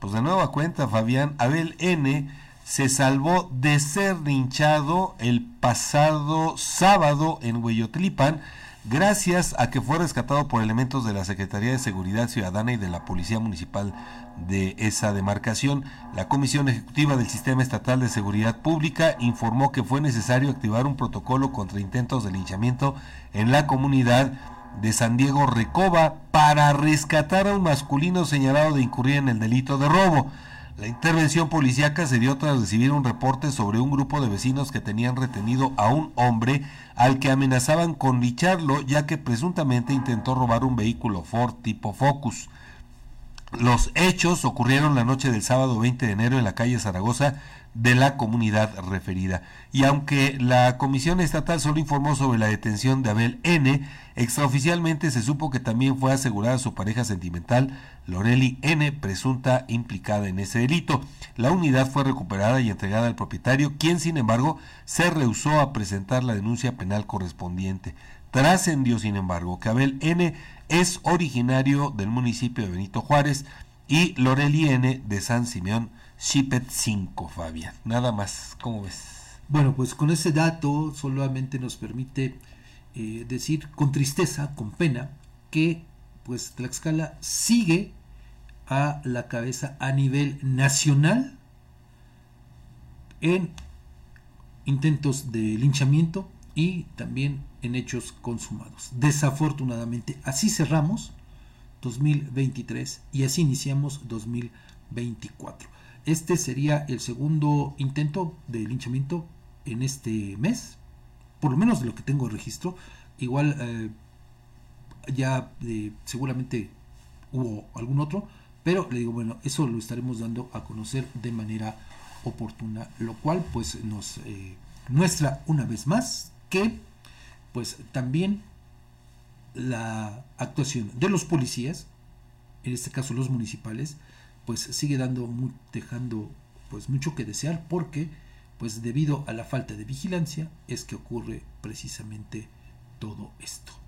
Pues de nueva cuenta, Fabián, Abel N se salvó de ser linchado el pasado sábado en Hueyotlipan gracias a que fue rescatado por elementos de la Secretaría de Seguridad Ciudadana y de la Policía Municipal de esa demarcación. La Comisión Ejecutiva del Sistema Estatal de Seguridad Pública informó que fue necesario activar un protocolo contra intentos de linchamiento en la comunidad de San Diego Recoba para rescatar a un masculino señalado de incurrir en el delito de robo. La intervención policíaca se dio tras recibir un reporte sobre un grupo de vecinos que tenían retenido a un hombre al que amenazaban con licharlo ya que presuntamente intentó robar un vehículo Ford tipo Focus. Los hechos ocurrieron la noche del sábado 20 de enero en la calle Zaragoza de la comunidad referida. Y aunque la Comisión Estatal solo informó sobre la detención de Abel N., extraoficialmente se supo que también fue asegurada su pareja sentimental, Loreli N., presunta implicada en ese delito. La unidad fue recuperada y entregada al propietario, quien sin embargo se rehusó a presentar la denuncia penal correspondiente. Trascendió, sin embargo, que Abel N. es originario del municipio de Benito Juárez y Loreli N. de San Simeón Shipet 5, Fabián. Nada más, ¿cómo ves? Bueno, pues con ese dato solamente nos permite eh, decir con tristeza, con pena, que pues Tlaxcala sigue a la cabeza a nivel nacional en intentos de linchamiento y también en hechos consumados. Desafortunadamente, así cerramos 2023 y así iniciamos 2024. Este sería el segundo intento de linchamiento en este mes, por lo menos de lo que tengo registro. Igual eh, ya eh, seguramente hubo algún otro, pero le digo, bueno, eso lo estaremos dando a conocer de manera oportuna, lo cual pues nos eh, muestra una vez más que pues también la actuación de los policías, en este caso los municipales, pues sigue dando dejando pues mucho que desear porque pues debido a la falta de vigilancia es que ocurre precisamente todo esto.